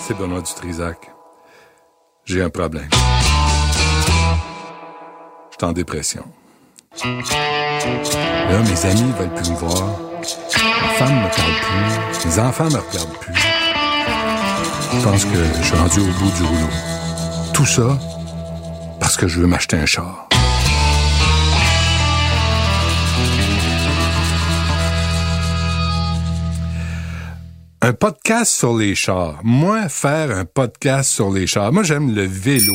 C'est Benoît Dutrisac. J'ai un problème. Je suis en dépression. Là, mes amis veulent plus me voir. Ma femme me parle plus. Mes enfants me regardent plus. Je pense que je suis rendu au bout du rouleau. Tout ça parce que je veux m'acheter un char. Un podcast sur les chars. Moi, faire un podcast sur les chars. Moi, j'aime le vélo.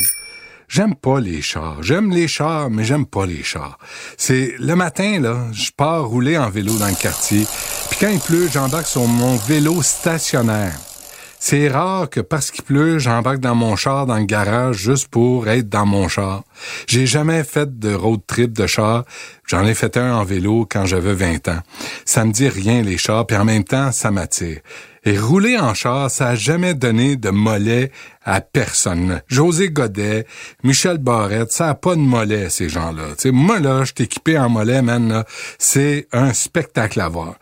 J'aime pas les chars. J'aime les chars, mais j'aime pas les chars. C'est le matin, là, je pars rouler en vélo dans le quartier. Puis quand il pleut, j'embarque sur mon vélo stationnaire. C'est rare que parce qu'il pleut, j'embarque dans mon char dans le garage juste pour être dans mon char. J'ai jamais fait de road trip de char. J'en ai fait un en vélo quand j'avais 20 ans. Ça me dit rien les chars, puis en même temps, ça m'attire. Et rouler en char, ça a jamais donné de mollet à personne. José Godet, Michel Barrette, ça a pas de mollet, ces gens-là. moi, là, je suis équipé en mollet, man, c'est un spectacle à voir.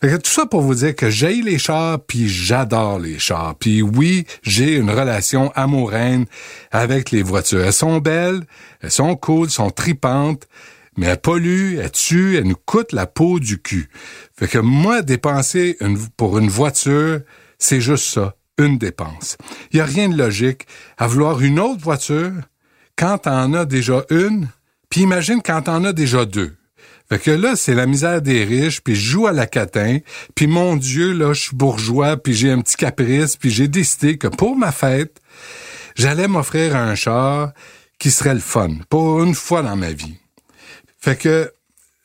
Fait que tout ça pour vous dire que j'ai les chars, puis j'adore les chars. Puis oui, j'ai une relation amoureuse avec les voitures. Elles sont belles, elles sont cool, elles sont tripantes, mais elles polluent, elles tuent, elles nous coûtent la peau du cul. Fait que moi, dépenser pour une voiture, c'est juste ça, une dépense. Il y a rien de logique à vouloir une autre voiture quand t'en as déjà une, puis imagine quand t'en as déjà deux. Fait que là, c'est la misère des riches, puis je joue à la catin, puis mon Dieu, là, je suis bourgeois, puis j'ai un petit caprice, puis j'ai décidé que pour ma fête, j'allais m'offrir un char qui serait le fun, pour une fois dans ma vie. Fait que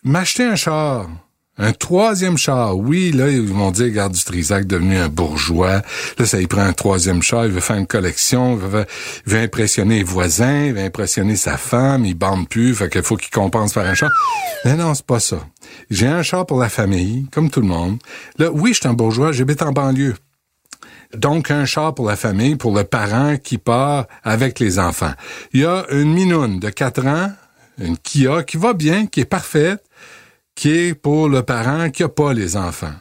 m'acheter un char, un troisième char, oui, là, ils vont dire, regarde, du Trisac devenu un bourgeois. Là, ça, il prend un troisième char, il veut faire une collection, il veut, impressionner les voisins, il veut impressionner sa femme, il bande plus, fait qu'il faut qu'il compense par un char. Mais non, c'est pas ça. J'ai un char pour la famille, comme tout le monde. Là, oui, je suis un bourgeois, j'habite en banlieue. Donc, un char pour la famille, pour le parent qui part avec les enfants. Il y a une minoune de 4 ans, une Kia, qui va bien, qui est parfaite, qui est pour le parent qui a pas les enfants.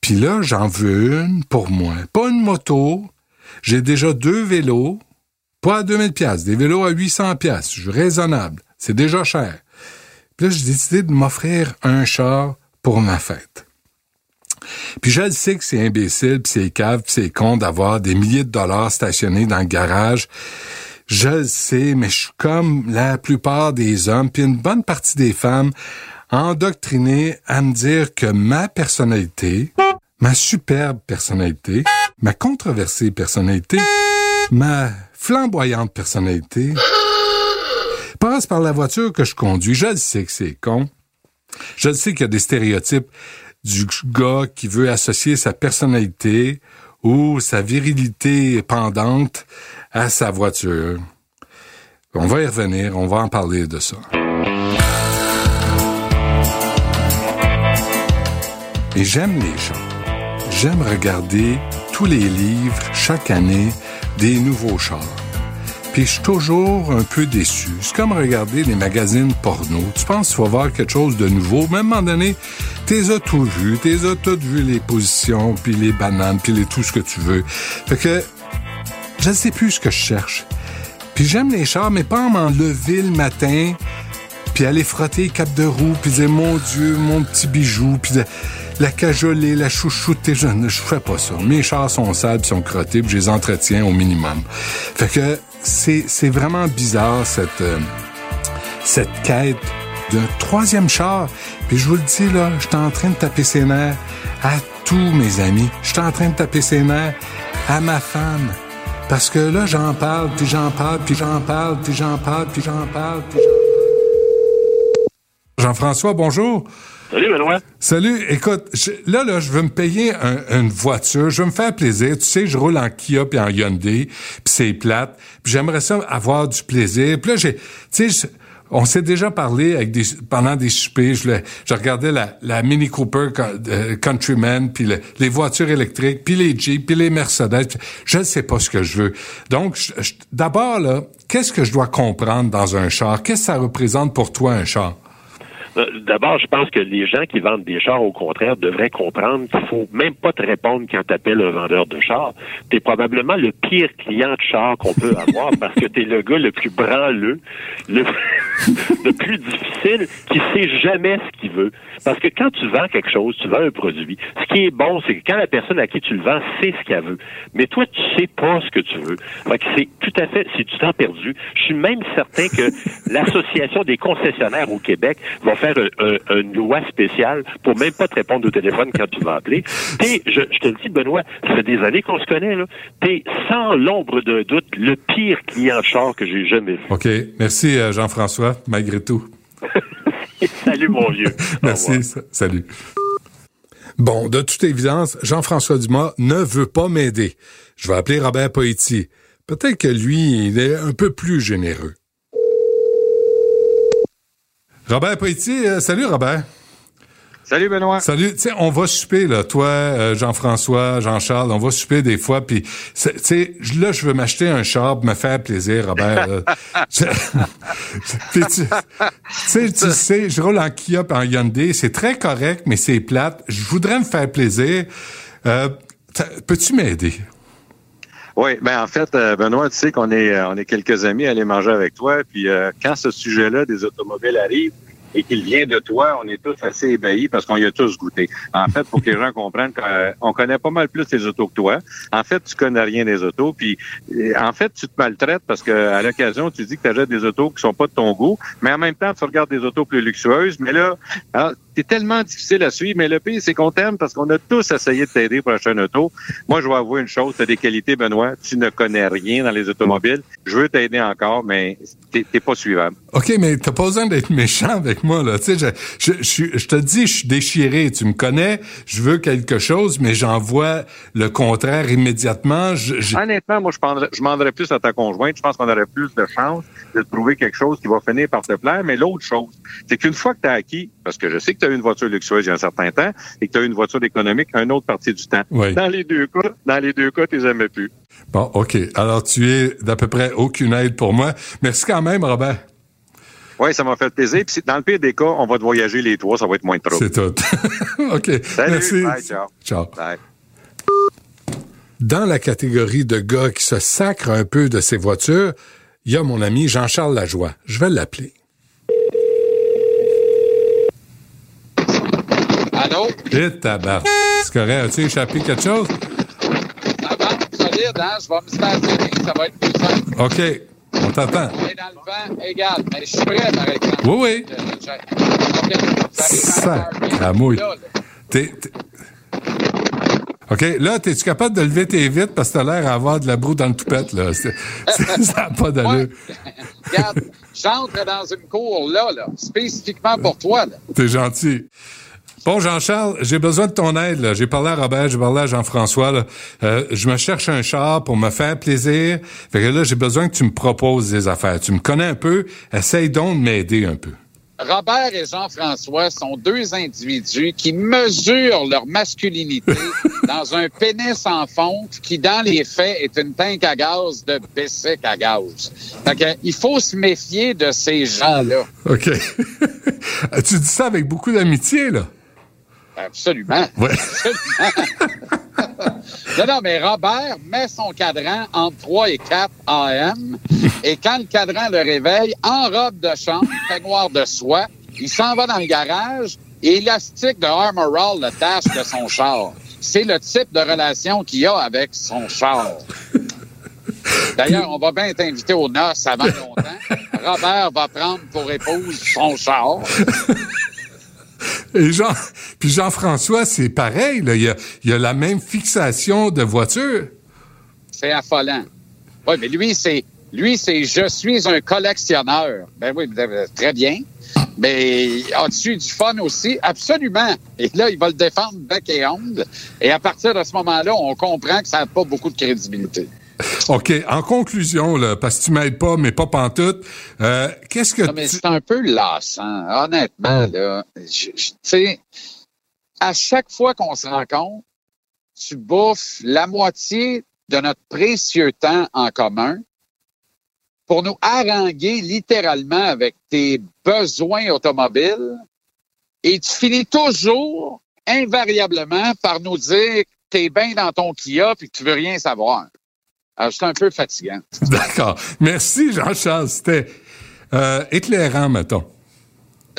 Puis là, j'en veux une pour moi. Pas une moto. J'ai déjà deux vélos. Pas à 2000 pièces, des vélos à 800 pièces. Je suis raisonnable. C'est déjà cher. Puis là, j'ai décidé de m'offrir un char pour ma fête. Puis je sais que c'est imbécile, puis c'est cave, puis c'est con d'avoir des milliers de dollars stationnés dans le garage. Je le sais, mais je suis comme la plupart des hommes, puis une bonne partie des femmes endoctriné à me dire que ma personnalité, ma superbe personnalité, ma controversée personnalité, ma flamboyante personnalité, passe par la voiture que je conduis. Je le sais que c'est con. Je le sais qu'il y a des stéréotypes du gars qui veut associer sa personnalité ou sa virilité pendante à sa voiture. On va y revenir, on va en parler de ça. Et j'aime les chars. J'aime regarder tous les livres chaque année des nouveaux chars. Puis je suis toujours un peu déçu. C'est comme regarder les magazines porno. Tu penses qu'il faut voir quelque chose de nouveau. Même à moment donné, t'es as tout vu. T'es as vu les positions, puis les bananes, puis les tout ce que tu veux. Fait que je ne sais plus ce que je cherche. Puis j'aime les chars, mais pas m'en lever le matin, puis aller frotter les quatre de roue, puis dire mon Dieu, mon petit bijou, puis la cajoler, la chouchouter. Je ne fais pas ça. Mes chars sont sales, sont crottés, puis je les entretiens au minimum. Fait que c'est, c'est vraiment bizarre cette, euh, cette quête d'un troisième char. Puis je vous le dis, là, je suis en train de taper ses nerfs à tous mes amis. Je suis en train de taper ses nerfs à ma femme. Parce que là, j'en parle, puis j'en parle, puis j'en parle, puis j'en parle, puis j'en parle, puis j'en parle. Jean-François, bonjour. Salut, Benoît. Salut. Écoute, là, là, je veux me payer une voiture. Je veux me faire plaisir. Tu sais, je roule en Kia puis en Hyundai, puis c'est plate. Puis j'aimerais ça avoir du plaisir. Puis là, j'ai, tu sais, on s'est déjà parlé avec des, pendant des soupers. Je, regardais la, Mini Cooper euh, Countryman, puis les voitures électriques, puis les Jeeps, puis les Mercedes. Je ne sais pas ce que je veux. Donc, d'abord, qu'est-ce que je dois comprendre dans un char? Qu'est-ce que ça représente pour toi, un char? Euh, d'abord, je pense que les gens qui vendent des chars, au contraire, devraient comprendre qu'il faut même pas te répondre quand tu appelles un vendeur de chars. Tu es probablement le pire client de char qu'on peut avoir parce que tu es le gars le plus branleux, le, le plus difficile, qui sait jamais ce qu'il veut. Parce que quand tu vends quelque chose, tu vends un produit, ce qui est bon, c'est que quand la personne à qui tu le vends sait ce qu'elle veut. Mais toi, tu sais pas ce que tu veux. Fait que c'est tout à fait, c'est du temps perdu. Je suis même certain que l'Association des concessionnaires au Québec va faire une loi spéciale pour même pas te répondre au téléphone quand tu vas appeler. T'es, je, te le dis, Benoît, ça fait des années qu'on se connaît, là. T'es sans l'ombre d'un doute le pire client de char que j'ai jamais vu. OK. Merci, euh, Jean-François, malgré tout. salut, mon vieux. Merci. Salut. Bon, de toute évidence, Jean-François Dumas ne veut pas m'aider. Je vais appeler Robert Poitier. Peut-être que lui, il est un peu plus généreux. Robert Poitier, euh, salut Robert. Salut Benoît. Salut. Tu sais, on va souper là, toi, euh, Jean-François, Jean-Charles, on va souper des fois. Puis, tu sais, là, je veux m'acheter un char pour me faire plaisir, Robert. tu sais, tu sais, je roule en Kia en Hyundai, c'est très correct, mais c'est plate. Je voudrais me faire plaisir. Euh, peux-tu m'aider? Oui, ben en fait, euh, Benoît, tu sais qu'on est, euh, on est quelques amis à aller manger avec toi. Puis euh, quand ce sujet-là des automobiles arrive et qu'il vient de toi, on est tous assez ébahis parce qu'on y a tous goûté. En fait, pour que les gens comprennent qu'on connaît pas mal plus les autos que toi. En fait, tu connais rien des autos. Puis en fait, tu te maltraites parce que à l'occasion, tu dis que tu achètes des autos qui sont pas de ton goût, mais en même temps, tu regardes des autos plus luxueuses. Mais là, c'est tellement difficile à suivre, mais le pire, c'est qu'on t'aime parce qu'on a tous essayé de t'aider pour acheter un auto. Moi, je vais avouer une chose, tu as des qualités, Benoît. Tu ne connais rien dans les automobiles. Je veux t'aider encore, mais t'es pas suivable. OK, mais t'as pas besoin d'être méchant avec moi, là. Tu sais, je, je, je, te dis, je suis déchiré. Tu me connais, je veux quelque chose, mais j'en vois le contraire immédiatement. Honnêtement, moi, je, je demanderais plus à ta conjointe. Je pense qu'on aurait plus de chance de trouver quelque chose qui va finir par te plaire. Mais l'autre chose, c'est qu'une fois que tu as acquis, parce que je sais que tu as eu une voiture luxueuse il y a un certain temps et que tu as eu une voiture économique un autre partie du temps. Dans les deux cas, dans les deux cas, tu les aimais plus. Bon, OK. Alors, tu es d'à peu près aucune aide pour moi. Merci quand même, Robert. Oui, ça m'a fait plaisir. Puis dans le pire des cas, on va te voyager les trois, ça va être moins de trop. C'est tout. OK. Salut. Merci. Bye, ciao. Ciao. Bye. Dans la catégorie de gars qui se sacrent un peu de ses voitures, il y a mon ami Jean-Charles Lajoie. Je vais l'appeler. Allô? Et tabac. C'est correct. As-tu échappé quelque chose? Ça va, solide, hein? Je vais me stationner. Ça va être plus simple. OK. On t'attend. Est dans le vent égal. Mais je suis prêt, par exemple. Oui, oui. Ça, la mouille. T'es, OK, là, es-tu capable de lever tes vitres parce que t'as l'air d'avoir de la broue dans le toupette, là? ça n'a pas d'allure. Regarde, j'entre dans une cour, là, là, spécifiquement pour toi, là. T'es gentil. Bon, Jean-Charles, j'ai besoin de ton aide. J'ai parlé à Robert, j'ai parlé à Jean-François. Euh, je me cherche un char pour me faire plaisir. Fait que là, j'ai besoin que tu me proposes des affaires. Tu me connais un peu. Essaye donc de m'aider un peu. Robert et Jean-François sont deux individus qui mesurent leur masculinité dans un pénis en fonte qui, dans les faits, est une tank à gaz de Bessic à gaz. Fait que, il faut se méfier de ces gens-là. OK. tu dis ça avec beaucoup d'amitié, là? Absolument. Ouais. non, non, mais Robert met son cadran entre 3 et 4 AM et quand le cadran le réveille, en robe de chambre, peignoir de soie, il s'en va dans le garage et élastique de Armor All le tâche de son char. C'est le type de relation qu'il a avec son char. D'ailleurs, on va bien t'inviter aux noces avant longtemps. Robert va prendre pour épouse son char. Et Jean, puis Jean-François, c'est pareil. Il, a, il a la même fixation de voiture. C'est affolant. Oui, mais lui, c'est Lui, c'est je suis un collectionneur. Ben oui, très bien. Mais as-tu du fun aussi? Absolument. Et là, il va le défendre bec et onde. Et à partir de ce moment-là, on comprend que ça n'a pas beaucoup de crédibilité. OK. En conclusion, là, parce que tu m'aides pas, mais pas pantoute, euh, qu'est-ce que... Non, mais c'est un peu lassant. Honnêtement, là, tu sais, à chaque fois qu'on se rencontre, tu bouffes la moitié de notre précieux temps en commun pour nous haranguer littéralement avec tes besoins automobiles et tu finis toujours invariablement par nous dire que tu es bien dans ton Kia et que tu veux rien savoir. Alors, c'est un peu fatigant. D'accord. Merci, Jean-Charles. C'était euh, éclairant, mettons.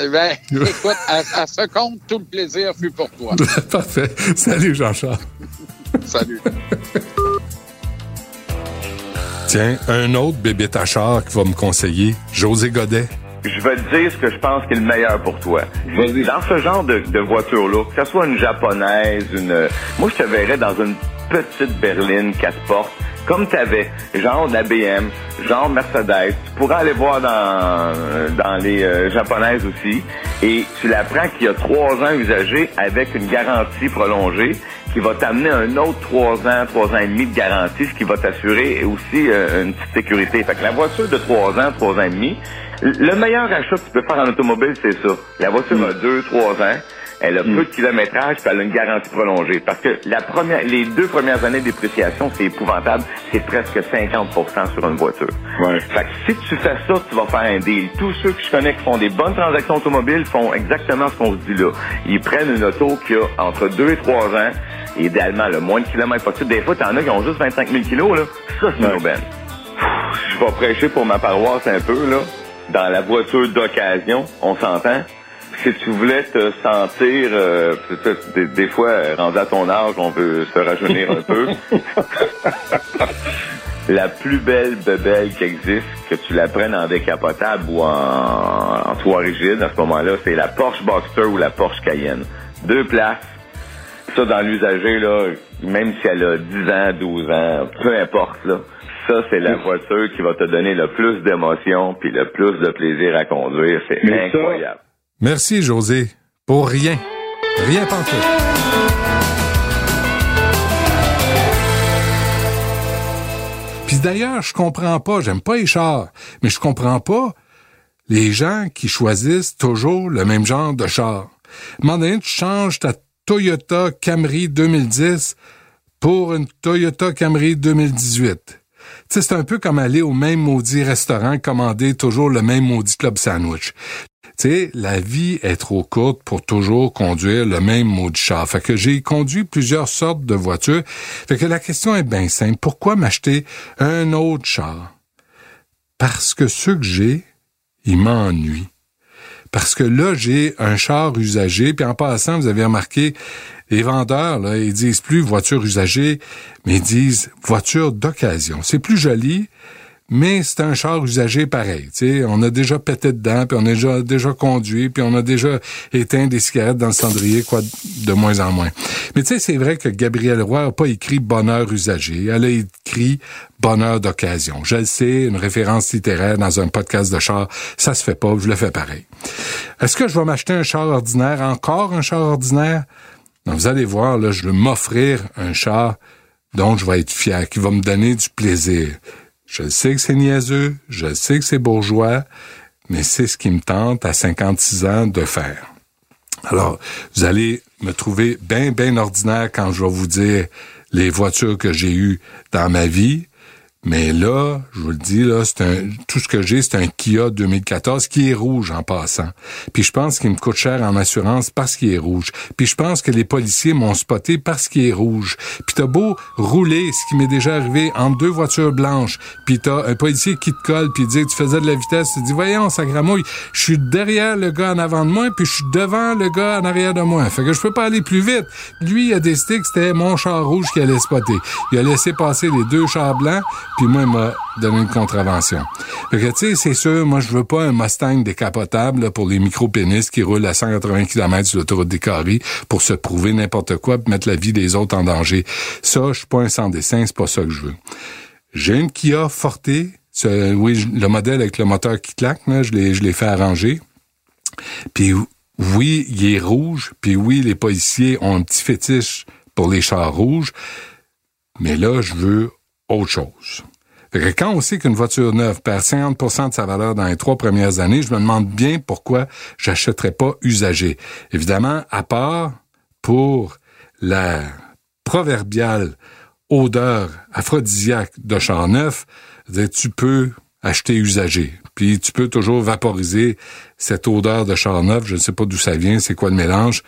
Eh ben, écoute, à, ce compte, tout le plaisir fut pour toi. Parfait. Salut, Jean-Charles. Salut. Tiens, un autre bébé tachard qui va me conseiller, José Godet. Je vais te dire ce que je pense qui est le meilleur pour toi. Dans ce genre de, de voiture-là, que ce soit une japonaise, une... Moi, je te verrais dans une petite berline quatre portes, comme tu avais, genre de la BM, genre Mercedes. Tu pourras aller voir dans, dans les euh, japonaises aussi. Et tu la prends qui a trois ans usagée avec une garantie prolongée qui va t'amener un autre trois ans, trois ans et demi de garantie, ce qui va t'assurer aussi euh, une petite sécurité. Fait que la voiture de trois ans, trois ans et demi, le meilleur achat que tu peux faire en automobile, c'est ça. La voiture a deux, trois ans. Elle a peu de kilométrage, puis elle a une garantie prolongée. Parce que la première, les deux premières années dépréciation, c'est épouvantable. C'est presque 50% sur une voiture. Ouais. Fait que si tu fais ça, tu vas faire un deal. Tous ceux que je connais qui font des bonnes transactions automobiles font exactement ce qu'on se dit là. Ils prennent une auto qui a entre deux et trois ans, idéalement le moins de kilomètres possible. Des fois, t'en as qui ont juste 25 000 kilos, là. Ça, c'est une aubaine. Je vais prêcher pour ma paroisse un peu, là. Dans la voiture d'occasion, on s'entend si tu voulais te sentir, euh, des, des, fois, rendu à ton âge, on veut se rajeunir un peu. la plus belle bebelle qui existe, que tu la prennes en décapotable ou en, en toit rigide, à ce moment-là, c'est la Porsche Boxster ou la Porsche Cayenne. Deux places. Ça, dans l'usager, là, même si elle a 10 ans, 12 ans, peu importe, là, ça, c'est la voiture qui va te donner le plus d'émotion puis le plus de plaisir à conduire. C'est incroyable. Merci, José. Pour rien. Rien pas tout. Puis d'ailleurs, je comprends pas, j'aime pas les chars, mais je comprends pas les gens qui choisissent toujours le même genre de char. Maintenant, tu changes ta Toyota Camry 2010 pour une Toyota Camry 2018. Tu sais, c'est un peu comme aller au même maudit restaurant commander toujours le même maudit club sandwich. Sais, la vie est trop courte pour toujours conduire le même maudit char. Fait que j'ai conduit plusieurs sortes de voitures. Fait que la question est bien simple. Pourquoi m'acheter un autre char? Parce que ceux que j'ai, ils m'ennuient. Parce que là, j'ai un char usagé, puis en passant, vous avez remarqué, les vendeurs, là, ils disent plus voiture usagée, mais ils disent voiture d'occasion. C'est plus joli, mais c'est un char usagé pareil. sais, On a déjà pété dedans, puis on a déjà, déjà conduit, puis on a déjà éteint des cigarettes dans le cendrier, quoi, de moins en moins. Mais tu sais, c'est vrai que Gabrielle Roy n'a pas écrit bonheur usagé, elle a écrit bonheur d'occasion. Je le sais, une référence littéraire dans un podcast de char, ça se fait pas, je le fais pareil. Est-ce que je vais m'acheter un char ordinaire, encore un char ordinaire? Non, vous allez voir, là, je vais m'offrir un char dont je vais être fier, qui va me donner du plaisir. Je sais que c'est niaiseux, je sais que c'est bourgeois, mais c'est ce qui me tente à 56 ans de faire. Alors, vous allez me trouver bien, bien ordinaire quand je vais vous dire les voitures que j'ai eues dans ma vie, mais là, je vous le dis, là, c'est un, tout ce que j'ai, c'est un Kia 2014 qui est rouge en passant. Puis je pense qu'il me coûte cher en assurance parce qu'il est rouge. Puis je pense que les policiers m'ont spoté parce qu'il est rouge. Puis t'as beau rouler, ce qui m'est déjà arrivé, entre deux voitures blanches, puis t'as un policier qui te colle, puis dit tu faisais de la vitesse, tu dis, voyons, ça gramouille, je suis derrière le gars en avant de moi, puis je suis devant le gars en arrière de moi. Fait que je peux pas aller plus vite. Lui, il a décidé que c'était mon char rouge qui allait spotter. Il a laissé passer les deux chars blancs, puis moi, il m'a donné une contravention. Fait que, tu sais, c'est sûr, moi, je veux pas un Mustang décapotable pour les micro-pénis qui roulent à 180 km sur l'autoroute des Carrés pour se prouver n'importe quoi et mettre la vie des autres en danger. Ça, je suis pas un sans dessin, c'est pas ça que je veux. J'ai une Kia Forte oui, le modèle avec le moteur qui claque, là, je l'ai, je l'ai fait arranger. Puis oui, il est rouge. Puis oui, les policiers ont un petit fétiche pour les chars rouges. Mais là, je veux autre chose. Quand on sait qu'une voiture neuve perd 50% de sa valeur dans les trois premières années, je me demande bien pourquoi j'achèterais pas usagé. Évidemment, à part pour la proverbiale odeur aphrodisiaque de char neuf, tu peux acheter usagé. Puis tu peux toujours vaporiser cette odeur de char neuf, je ne sais pas d'où ça vient, c'est quoi le mélange,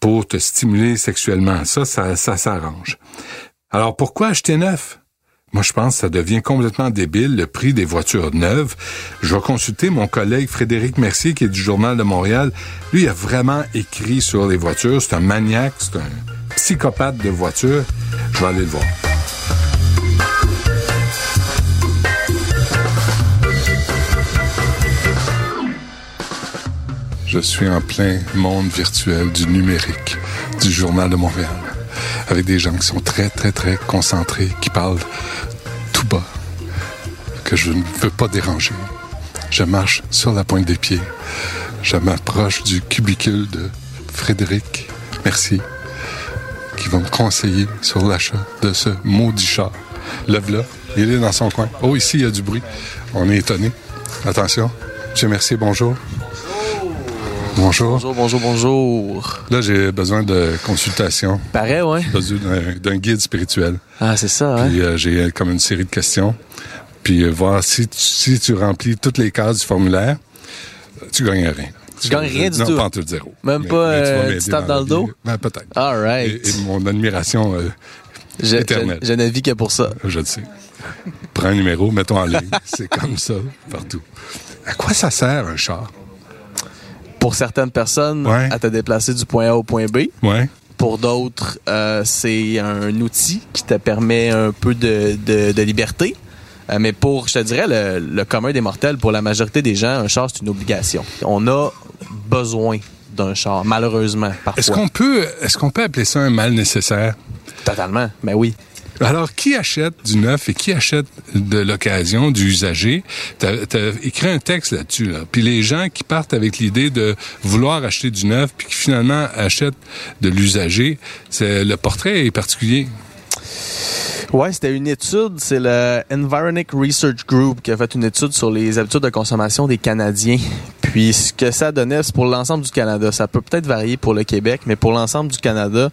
pour te stimuler sexuellement. Ça, ça s'arrange. Alors pourquoi acheter neuf? Moi, je pense que ça devient complètement débile, le prix des voitures neuves. Je vais consulter mon collègue Frédéric Mercier, qui est du Journal de Montréal. Lui, il a vraiment écrit sur les voitures. C'est un maniaque, c'est un psychopathe de voitures. Je vais aller le voir. Je suis en plein monde virtuel du numérique, du Journal de Montréal, avec des gens qui sont très, très, très concentrés, qui parlent que je ne veux pas déranger. Je marche sur la pointe des pieds. Je m'approche du cubicule de Frédéric Merci, qui va me conseiller sur l'achat de ce maudit char. Lève-là, il est dans son coin. Oh, ici, il y a du bruit. On est étonné. Attention. Monsieur Mercier, bonjour. Bonjour. Bonjour, bonjour, bonjour. Là, j'ai besoin de consultation, Pareil, ouais. besoin d'un- guide spirituel. Ah, c'est ça, hein? Puis euh, j'ai comme une série de questions. Puis euh, voir si tu, si tu remplis toutes les cases du formulaire, tu gagnes rien. Tu gagnes rien du non, tout? pas en tout zéro. Même Mais- pas, mais euh, tu tapes dans le dos? Ben, peut-être. All Et, right. et mon admiration, euh, Je, je, éternel. je vis que pour ça. je le sais. Prends un numéro, mets-toi en ligne. C'est comme ça, partout. À quoi ça sert un char? Pour certaines personnes, Ouais. à te déplacer du point A au point B. Ouais. Pour d'autres, euh, c'est un outil qui te permet un peu de, de, de liberté. Euh, mais pour, je te dirais, le, le commun des mortels, pour la majorité des gens, un char, c'est une obligation. On a besoin d'un char, malheureusement, parfois. Est-ce qu'on peut, est-ce qu'on peut appeler ça un mal nécessaire? Totalement, mais oui. Alors, qui achète du neuf et qui achète de l'occasion, du usager? T'as as écrit un texte là-dessus. Là. Puis les gens qui partent avec l'idée de vouloir acheter du neuf, puis qui finalement achètent de l'usager, le portrait est particulier. Ouais, c'était une étude, c'est le Environic Research Group qui a fait une étude sur les habitudes de consommation des Canadiens. Puis ce que ça donnait, c'est pour l'ensemble du Canada. Ça peut peut-être varier pour le Québec, mais pour l'ensemble du Canada,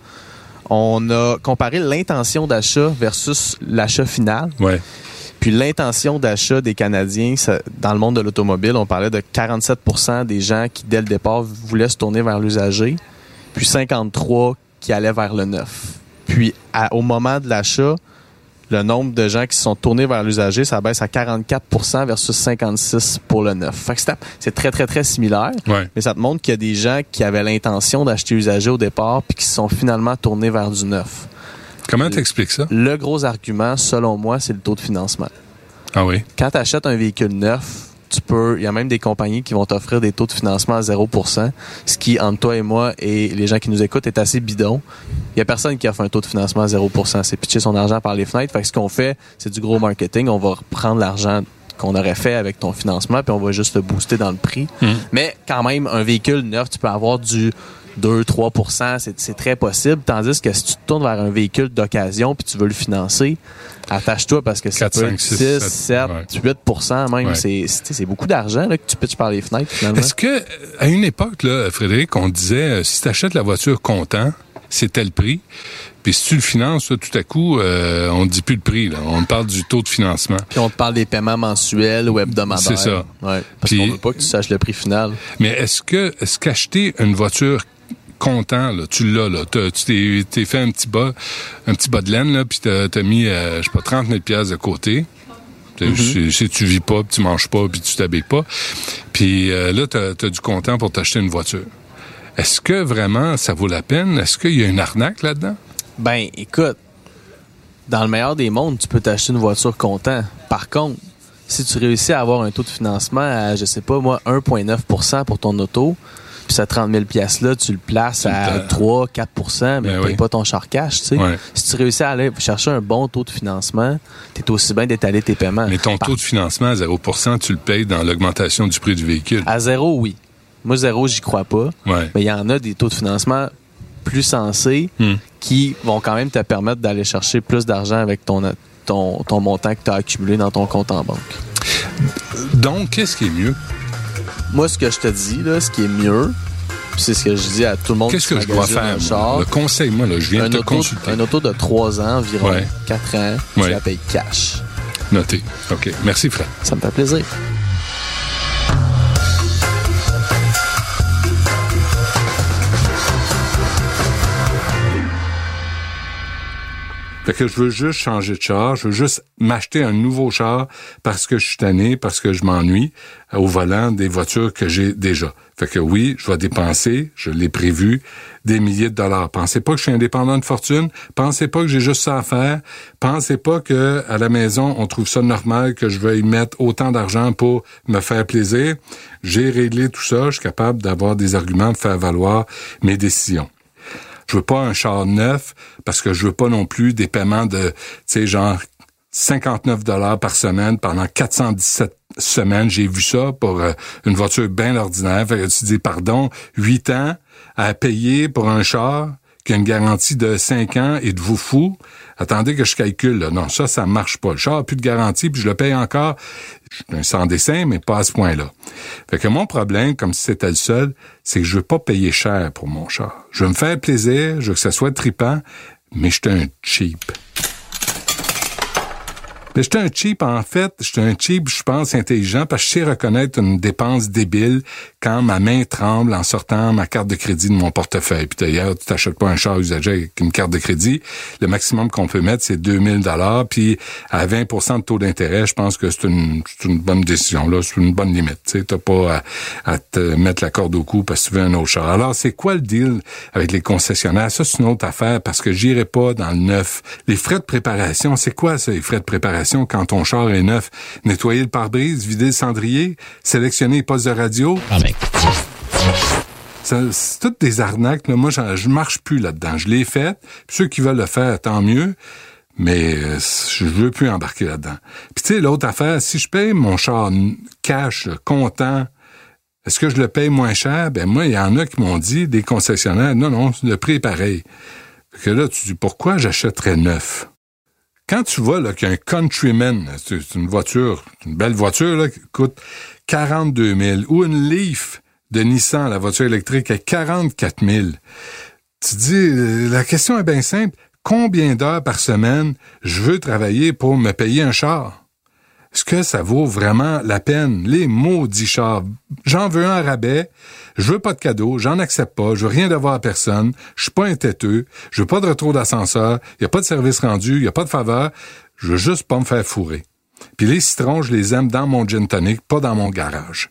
on a comparé l'intention d'achat versus l'achat final. Ouais. Puis l'intention d'achat des Canadiens, ça- dans le monde de l'automobile, on parlait de 47% des gens qui, dès le départ, voulaient se tourner vers l'usager, puis 53% qui allaient vers le neuf. Puis à- au moment de l'achat, le nombre de gens qui se sont tournés vers l'usager, ça baisse à 44% versus 56 pour le neuf. Fait que c'est- c'est très, très, très similaire. Ouais. Mais ça te montre qu'il y a des gens qui avaient l'intention d'acheter usagé au départ puis qui se sont finalement tournés vers du neuf. Comment t'expliques ça? Le gros argument, selon moi, c'est le taux de financement Ah oui. quand tu achètes un véhicule neuf, tu peux, il y a même des compagnies qui vont t'offrir des taux de financement à 0%, ce qui, entre toi et moi et les gens qui nous écoutent, est assez bidon. Il y a personne qui offre un taux de financement à 0%. C'est pitcher son argent par les fenêtres. Fait que ce qu'on fait, c'est du gros marketing. On va reprendre l'argent qu'on aurait fait avec ton financement, puis on va juste te booster dans le prix. Mais quand même, un véhicule neuf, tu peux avoir du 2-3 c'est c'est très possible. Tandis que si tu te tournes vers un véhicule d'occasion puis tu veux le financer, attache-toi parce que ça 4, peut 5, être 6, 6, 7, 7, ouais. 8% même. Ouais. C'est- C'est c'est beaucoup d'argent que tu pitches par les fenêtres, finalement. Est-ce que, à une époque, là, Frédéric, on disait, euh, si tu achètes la voiture comptant, c'est tel prix. Puis si tu le finances, tout à coup, euh, on ne dit plus le prix. Là. On parle du taux de financement. Puis on te parle des paiements mensuels ou hebdomadaires. C'est ça. Ouais, parce qu'on veut pas que tu saches le prix final. Mais est-ce que est-ce qu'acheter une voiture comptant, là, tu l'as, là, tu t'es, fait un petit bas, un petit bas de laine, là, puis t'as, t'as mis, euh, je sais pas, 30 000 piastres de côté. Mm-hmm. si, si tu vis pas, puis tu manges pas, puis tu t'habilles pas. Puis euh, là, t'as, as du comptant pour t'acheter une voiture. Est-ce que vraiment ça vaut la peine? Est-ce qu'il y a une arnaque là-dedans? Ben, écoute, dans le meilleur des mondes, tu peux t'acheter une voiture comptant. Par contre, si tu réussis à avoir un taux de financement à, je sais pas moi, 1,9% pour ton auto, Puis ce 30 000 pièces-là, tu le places à 3, 4% mais Ben oui. pas ton char cash, tu sais. Ouais. Si tu réussis à aller chercher un bon taux de financement, tu es aussi bien d'étaler tes paiements. Mais ton taux de financement à 0% tu le payes dans l'augmentation du prix du véhicule. À zéro, oui. Moi, zéro, j'y crois pas. Ouais. Mais il y en a des taux de financement plus sensés Hmm. qui vont quand même te permettre d'aller chercher plus d'argent avec ton, ton, ton montant que tu as accumulé dans ton compte en banque. Donc, qu'est-ce qui est mieux? Moi, ce que je te dis, là, ce qui est mieux, c'est ce que je dis à tout le monde Qu'est-ce que je dois faire? char, Le conseil, moi, là, je viens de te auto, consulter. un auto de 3 ans, environ Ouais. 4 ans, Ouais. tu la payes cash. Noté. OK. Merci, Fred. Ça me fait plaisir. Fait que je veux juste changer de char, je veux juste m'acheter un nouveau char parce que je suis tanné, parce que je m'ennuie euh, au volant des voitures que j'ai déjà. Fait que oui, je vais dépenser, je l'ai prévu, des milliers de dollars. Pensez pas que je suis indépendant de fortune, pensez pas que j'ai juste ça à faire, pensez pas que à la maison on trouve ça normal que je veuille mettre autant d'argent pour me faire plaisir. J'ai réglé tout ça, je suis capable d'avoir des arguments pour faire valoir mes décisions. Je veux pas un char neuf parce que je veux pas non plus des paiements de, tu sais, genre 59 dollars par semaine pendant 417 semaines. J'ai vu ça pour euh, une voiture bien ordinaire. Fait que tu dis, pardon, 8 ans à payer pour un char? Qui a une garantie de 5 ans et de vous fou? Attendez que je calcule. Là. Non, ça, ça marche pas. Le char a plus de garantie, puis je le paye encore. Je un sans dessin, mais pas à ce point-là. Fait que mon problème, comme si c'était le seul, c'est que je veux pas payer cher pour mon char. Je veux me faire plaisir, je veux que ça soit trippant, mais je suis un cheap. Mais j'étais un cheap, en fait. J'étais un cheap, je pense, intelligent, parce que je sais reconnaître une dépense débile quand ma main tremble en sortant ma carte de crédit de mon portefeuille. Puis d'ailleurs, tu t'achètes pas un char usagé avec une carte de crédit. Le maximum qu'on peut mettre, c'est 2000 dollars. Puis à 20% de taux d'intérêt, je pense que c'est une, une bonne décision. là. C'est une bonne limite. Tu n'as pas à, à te mettre la corde au cou parce que tu veux un autre char. Alors, c'est quoi le deal avec les concessionnaires? Ça, c'est une autre affaire parce que j'irai pas dans le neuf. Les frais de préparation, c'est quoi ça, les frais de préparation quand ton char est neuf? Nettoyer le pare-brise, vider le cendrier, sélectionner les postes de radio? C'est toutes des arnaques. Moi, je, marche plus là-dedans. Je l'ai fait. Puis ceux qui veulent le faire, tant mieux. Mais euh, je veux plus embarquer là-dedans. Puis tu sais, l'autre affaire, si je paye mon char cash, là, comptant, est-ce que je le paye moins cher? Ben moi, il y en a qui m'ont dit, des concessionnaires, non, non, le prix est pareil. Fait que là, tu dis, pourquoi j'achèterais neuf? Quand tu vois qu'un Countryman, c'est c'est une voiture, une belle voiture là, qui coûte 42 000, ou une Leaf de Nissan, la voiture électrique, à 44 000, tu dis, euh, la question est bien simple. Combien d'heures par semaine je veux travailler pour me payer un char? Est-ce que ça vaut vraiment la peine? Les maudits chars. J'en veux un rabais. Je veux pas de cadeau. J'en accepte pas. Je veux rien devoir à personne. Je suis pas un têteux. Je veux pas de retour d'ascenseur. Il y a pas de service rendu. Il y a pas de faveur. Je veux juste pas me faire fourrer. Puis les citrons, je les aime dans mon gin tonic, pas dans mon garage.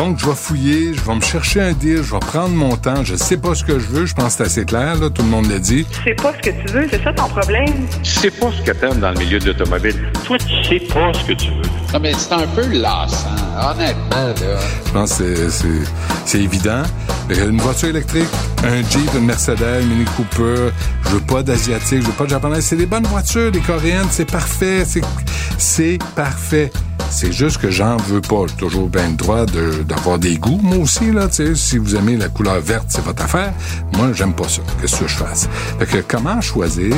Donc, je vais fouiller, je vais me chercher un deal, je vais prendre mon temps, je sais pas ce que je veux, je pense que c'est assez clair, là, tout le monde l'a dit. Tu sais pas ce que tu veux, c'est ça ton problème? Tu sais pas ce que t'aimes dans le milieu de l'automobile. Toi, tu sais pas ce que tu veux. Non, mais c'est un peu lassant, honnêtement, là. Je pense que c'est- c'est- c'est évident. Euh, Une voiture électrique, un Jeep, une Mercedes, une Mini Cooper, je veux pas d'Asiatique, je veux pas de Japonais. C'est des bonnes voitures, des Coréennes, c'est parfait, c'est- c'est parfait. C'est juste que j'en veux pas. Toujours bien le droit d'avoir des goûts, moi aussi, là, tu. Si vous aimez la couleur verte, c'est votre affaire. Moi, j'aime pas ça. Qu'est-ce que je fasse? Fait que comment choisir?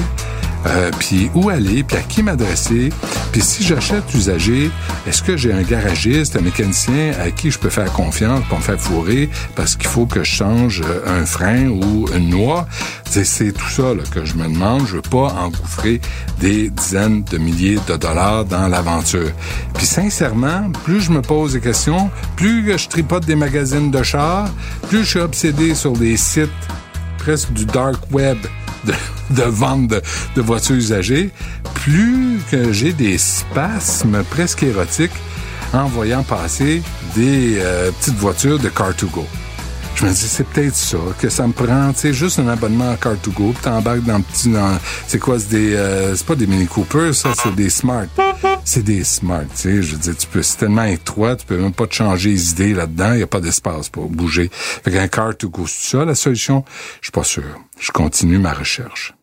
Euh, puis où aller, puis à qui m'adresser, puis si j'achète usagé, est-ce que j'ai un garagiste, un mécanicien à qui je peux faire confiance pour me faire fourrer parce qu'il faut que je change euh, un frein ou une noix? C'est, tout ça que je me demande. Je veux pas engouffrer des dizaines de milliers de dollars dans l'aventure. Puis sincèrement, plus je me pose des questions, plus je tripote des magazines de chars, plus je suis obsédé sur des sites presque du dark web de, de vente de, de voitures usagées, plus que j'ai des spasmes presque érotiques en voyant passer des euh, petites voitures de Car2Go. Je me dis, c'est peut-être ça, que ça me prend, tu sais, juste un abonnement à Car2Go, puis t'embarques dans le petit, dans, c'est quoi, c'est des, euh, c'est pas des Mini Cooper, ça, c'est des Smart. C'est des smart, tu sais. Je veux dire, tu peux, c'est tellement étroit, tu peux même pas te changer les idées là-dedans. Il n'y a pas d'espace pour bouger. Fait qu'un car to go, c'est ça la solution? Je suis pas sûr. Je continue ma recherche.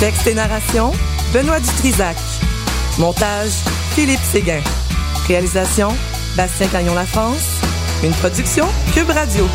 Texte et narration, Benoît Dutrisac. Montage, Philippe Séguin. Réalisation, Bastien Cagnon La France. Une production, Cube Radio.